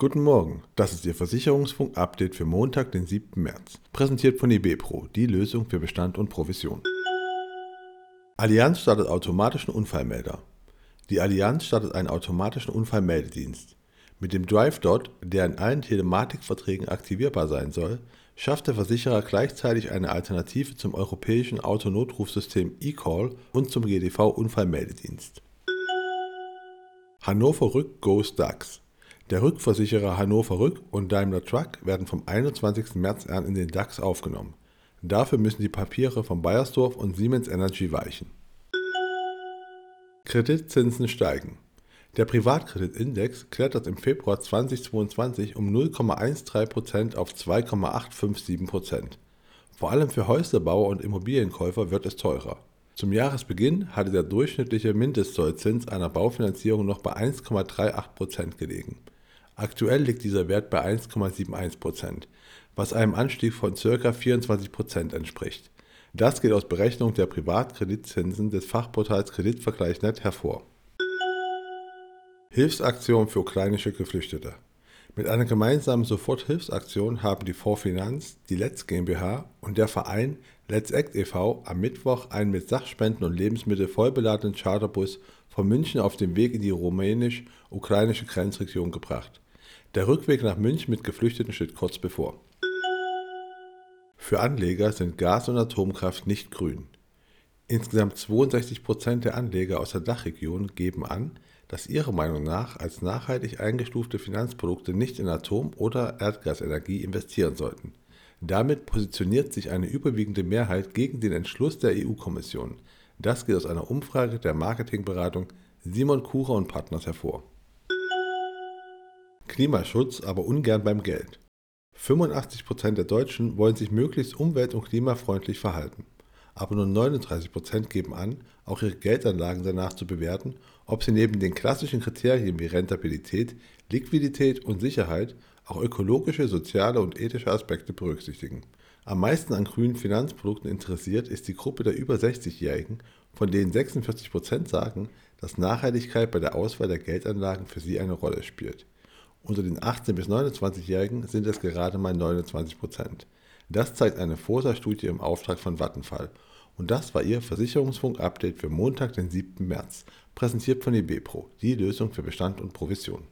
Guten Morgen, das ist Ihr Versicherungsfunk-Update für Montag, den 7. März. Präsentiert von eBepro, die Lösung für Bestand und Provision. Allianz startet automatischen Unfallmelder. Die Allianz startet einen automatischen Unfallmeldedienst. Mit dem DriveDot, der in allen Telematikverträgen aktivierbar sein soll, schafft der Versicherer gleichzeitig eine Alternative zum europäischen Autonotrufsystem eCall und zum GDV Unfallmeldedienst. Hannover Rück Goes DAX. Der Rückversicherer Hannover Rück und Daimler Truck werden vom 21. März an in den DAX aufgenommen. Dafür müssen die Papiere von Bayersdorf und Siemens Energy weichen. Kreditzinsen steigen. Der Privatkreditindex klettert im Februar 2022 um 0,13% auf 2,857%. Vor allem für Häuslebauer und Immobilienkäufer wird es teurer. Zum Jahresbeginn hatte der durchschnittliche Mindestzollzins einer Baufinanzierung noch bei 1,38% gelegen. Aktuell liegt dieser Wert bei 1,71%, was einem Anstieg von ca. 24% entspricht. Das geht aus Berechnung der Privatkreditzinsen des Fachportals Kreditvergleich.net hervor. Hilfsaktion für ukrainische Geflüchtete. Mit einer gemeinsamen Soforthilfsaktion haben die Vorfinanz, die Let's GmbH und der Verein Let's Act e.V. am Mittwoch einen mit Sachspenden und Lebensmitteln vollbeladenen Charterbus von München auf den Weg in die rumänisch-ukrainische Grenzregion gebracht. Der Rückweg nach München mit Geflüchteten steht kurz bevor. Für Anleger sind Gas und Atomkraft nicht grün. Insgesamt 62 Prozent der Anleger aus der Dachregion geben an, dass ihrer Meinung nach als nachhaltig eingestufte Finanzprodukte nicht in Atom- oder Erdgasenergie investieren sollten. Damit positioniert sich eine überwiegende Mehrheit gegen den Entschluss der EU-Kommission. Das geht aus einer Umfrage der Marketingberatung Simon Kucher und Partners hervor. Klimaschutz, aber ungern beim Geld. 85% der Deutschen wollen sich möglichst umwelt- und klimafreundlich verhalten. Aber nur 39% geben an, auch ihre Geldanlagen danach zu bewerten, ob sie neben den klassischen Kriterien wie Rentabilität, Liquidität und Sicherheit auch ökologische, soziale und ethische Aspekte berücksichtigen. Am meisten an grünen Finanzprodukten interessiert ist die Gruppe der über 60-Jährigen, von denen 46% sagen, dass Nachhaltigkeit bei der Auswahl der Geldanlagen für sie eine Rolle spielt. Unter den 18- bis 29-Jährigen sind es gerade mal 29 Prozent. Das zeigt eine Forsa-Studie im Auftrag von Vattenfall. Und das war Ihr Versicherungsfunk-Update für Montag, den 7. März, präsentiert von eBepro, die Lösung für Bestand und Provision.